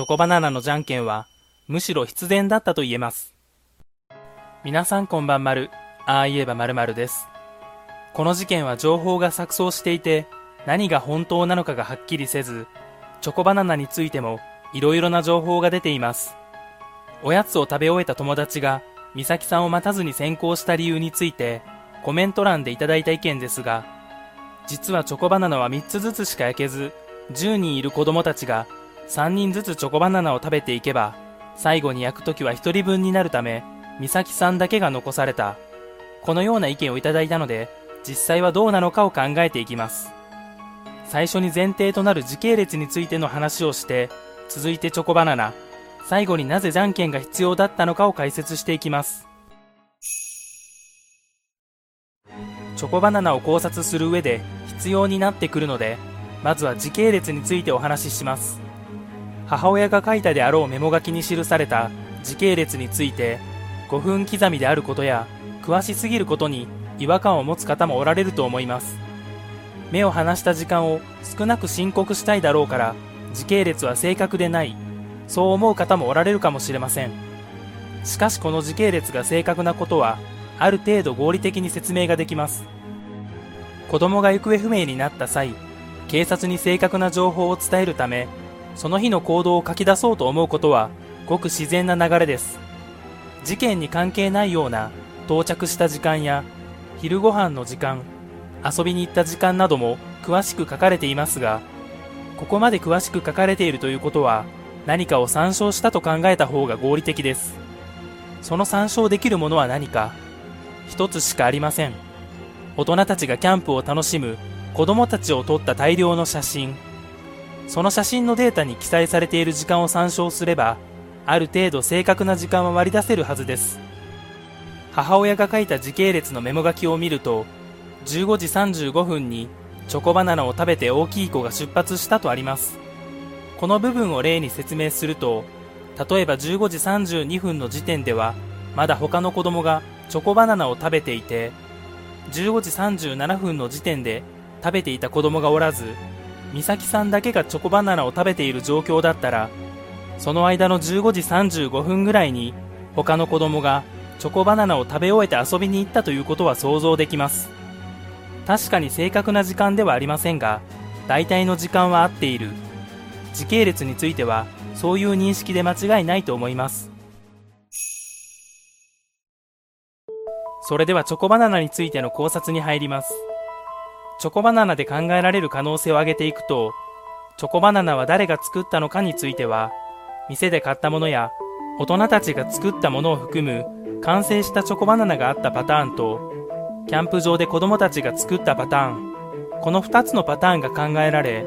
チョコバナナのじゃんけんは、むしろ必然だったと言えます。皆さんこんばんまる、ああ言えばまるまるです。この事件は情報が錯綜していて、何が本当なのかがはっきりせず、チョコバナナについてもいろいろな情報が出ています。おやつを食べ終えた友達が、美咲さんを待たずに先行した理由について、コメント欄でいただいた意見ですが、実はチョコバナナは3つずつしか焼けず、10人いる子供たちが3人ずつチョコバナナを食べていけば、最後に焼くときは1人分になるため、美咲さんだけが残された。このような意見をいただいたので、実際はどうなのかを考えていきます。最初に前提となる時系列についての話をして、続いてチョコバナナ、最後になぜじゃんけんが必要だったのかを解説していきます。チョコバナナを考察する上で必要になってくるので、まずは時系列についてお話しします。母親が書いたであろうメモ書きに記された時系列について、5分刻みであることや、詳しすぎることに違和感を持つ方もおられると思います。目を離した時間を少なく申告したいだろうから、時系列は正確でない、そう思う方もおられるかもしれません。しかしこの時系列が正確なことは、ある程度合理的に説明ができます。子供が行方不明になった際、警察に正確な情報を伝えるため、その日の行動を書き出そうと思うことは、ごく自然な流れです。事件に関係ないような到着した時間や、昼ご飯の時間、遊びに行った時間なども詳しく書かれていますが、ここまで詳しく書かれているということは、何かを参照したと考えた方が合理的です。その参照できるものは何か一つしかありません。大人たちがキャンプを楽しむ子供たちを撮った大量の写真。その写真のデータに記載されている時間を参照すれば、ある程度正確な時間は割り出せるはずです。母親が書いた時系列のメモ書きを見ると、15時35分にチョコバナナを食べて大きい子が出発したとあります。この部分を例に説明すると、例えば15時32分の時点では、まだ他の子供がチョコバナナを食べていて、15時37分の時点で食べていた子供がおらず、美咲さんだけがチョコバナナを食べている状況だったら、その間の15時35分ぐらいに他の子供がチョコバナナを食べ終えて遊びに行ったということは想像できます。確かに正確な時間ではありませんが、大体の時間は合っている。時系列については、そういう認識で間違いないと思います。それではチョコバナナについての考察に入ります。チョコバナナで考えられる可能性を挙げていくと、チョコバナナは誰が作ったのかについては、店で買ったものや大人たちが作ったものを含む完成したチョコバナナがあったパターンと、キャンプ場で子供たちが作ったパターン、この2つのパターンが考えられ、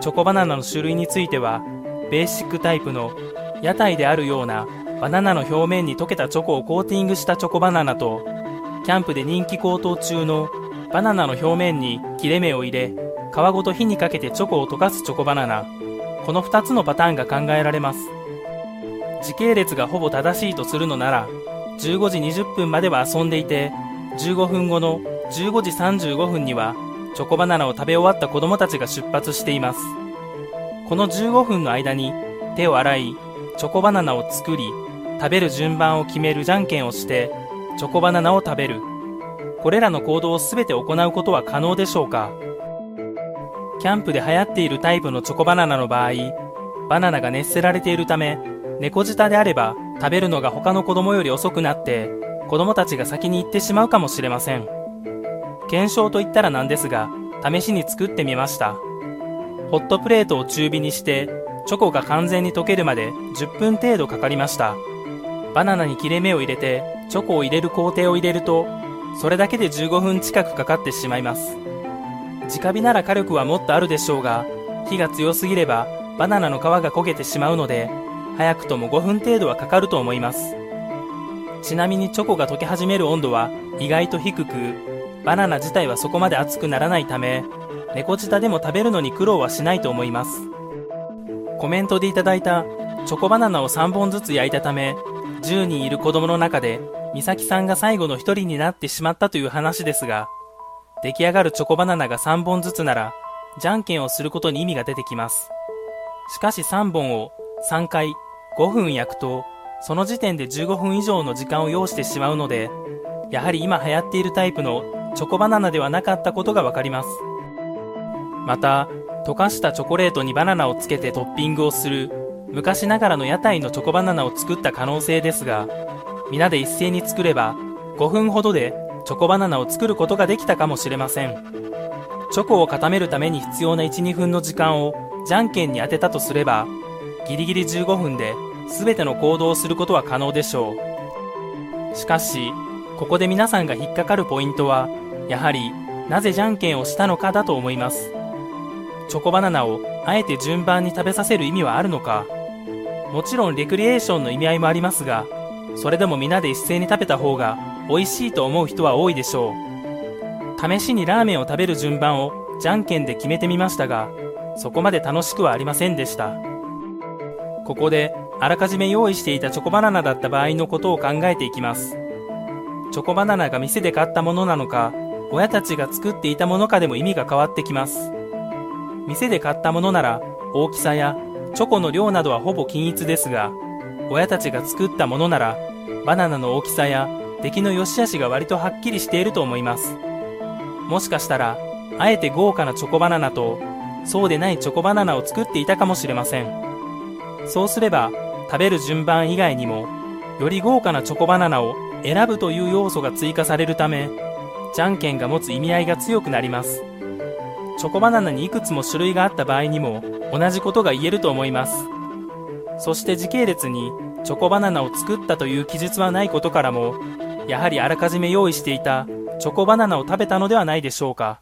チョコバナナの種類については、ベーシックタイプの屋台であるようなバナナの表面に溶けたチョコをコーティングしたチョコバナナと、キャンプで人気高騰中のバナナの表面に切れ目を入れ皮ごと火にかけてチョコを溶かすチョコバナナ。この2つのパターンが考えられます。時系列がほぼ正しいとするのなら15時20分までは遊んでいて15分後の15時35分にはチョコバナナを食べ終わった子供たちが出発しています。この15分の間に手を洗いチョコバナナを作り食べる順番を決めるじゃんけんをしてチョコバナナを食べる。これらの行動を全て行うことは可能でしょうか？キャンプで流行っているタイプのチョコバナナの場合、バナナが熱せられているため、猫舌であれば食べるのが他の子供より遅くなって、子供たちが先に行ってしまうかもしれません。検証と言ったらなんですが、試しに作ってみました。ホットプレートを中火にして、チョコが完全に溶けるまで10分程度かかりました。バナナに切れ目を入れてチョコを入れる工程を入れるとそれだけで15分近くかかってしまいます。直火なら火力はもっとあるでしょうが火が強すぎればバナナの皮が焦げてしまうので早くとも5分程度はかかると思います。ちなみにチョコが溶け始める温度は意外と低くバナナ自体はそこまで熱くならないため猫舌でも食べるのに苦労はしないと思います。コメントでいただいたチョコバナナを3本ずつ焼いたため10人いる子供の中で美咲さんが最後の1人になってしまったという話ですが、出来上がるチョコバナナが3本ずつなら、じゃんけんをすることに意味が出てきます。しかし3本を3回5分焼くと、その時点で15分以上の時間を要してしまうので、やはり今流行っているタイプのチョコバナナではなかったことがわかります。また、溶かしたチョコレートにバナナをつけてトッピングをする昔ながらの屋台のチョコバナナを作った可能性ですが、皆で一斉に作れば5分ほどでチョコバナナを作ることができたかもしれません。チョコを固めるために必要な1、2分の時間をじゃんけんに当てたとすれば、ギリギリ15分で全ての行動をすることは可能でしょう。しかし、ここで皆さんが引っかかるポイントは、やはりなぜじゃんけんをしたのかだと思います。チョコバナナをあえて順番に食べさせる意味はあるのかもちろんレクリエーションの意味合いもありますが、それでも皆で一斉に食べた方が美味しいと思う人は多いでしょう。試しにラーメンを食べる順番をじゃんけんで決めてみましたが、そこまで楽しくはありませんでした。ここであらかじめ用意していたチョコバナナだった場合のことを考えていきます。チョコバナナが店で買ったものなのか、親たちが作っていたものかでも意味が変わってきます。店で買ったものなら大きさやチョコの量などはほぼ均一ですが、親たちが作ったものなら、バナナの大きさや出来の良し悪しが割とはっきりしていると思います。もしかしたら、あえて豪華なチョコバナナと、そうでないチョコバナナを作っていたかもしれません。そうすれば、食べる順番以外にも、より豪華なチョコバナナを選ぶという要素が追加されるため、じゃんけんが持つ意味合いが強くなります。チョコバナナにいくつも種類があった場合にも同じことが言えると思います。そして時系列にチョコバナナを作ったという記述はないことからも、やはりあらかじめ用意していたチョコバナナを食べたのではないでしょうか。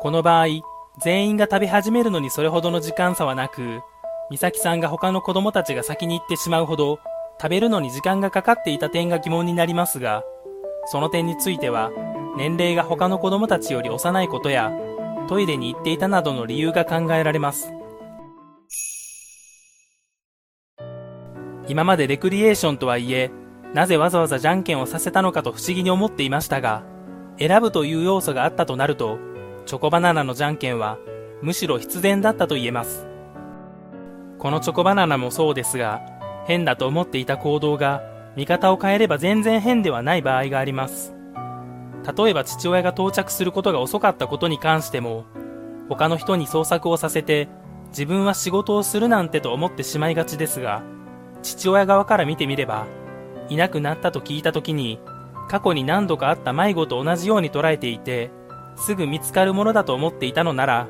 この場合、全員が食べ始めるのにそれほどの時間差はなく、美咲さんが他の子供たちが先に行ってしまうほど食べるのに時間がかかっていた点が疑問になりますが、その点については、年齢が他の子供たちより幼いことや、トイレに行っていたなどの理由が考えられます。今までレクリエーションとはいえ、なぜわざわざじゃんけんをさせたのかと不思議に思っていましたが、選ぶという要素があったとなると、チョコバナナのじゃんけんは、むしろ必然だったと言えます。このチョコバナナもそうですが、変だと思っていた行動が、見方を変えれば全然変ではない場合があります。例えば父親が到着することが遅かったことに関しても、他の人に捜索をさせて、自分は仕事をするなんてと思ってしまいがちですが、父親側から見てみれば、いなくなったと聞いた時に、過去に何度かあった迷子と同じように捉えていて、すぐ見つかるものだと思っていたのなら、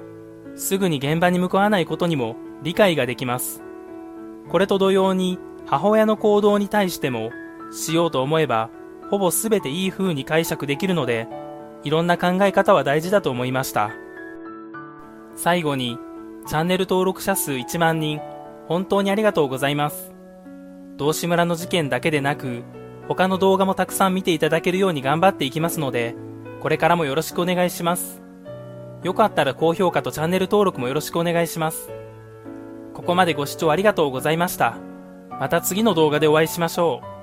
すぐに現場に向かわないことにも理解ができます。これと同様に、母親の行動に対しても、しようと思えばほぼ全ていい風に解釈できるので、いろんな考え方は大事だと思いました。最後に、チャンネル登録者数1万人、本当にありがとうございます。道志村の事件だけでなく、他の動画もたくさん見ていただけるように頑張っていきますので、これからもよろしくお願いします。よかったら高評価とチャンネル登録もよろしくお願いします。ここまでご視聴ありがとうございました。また次の動画でお会いしましょう。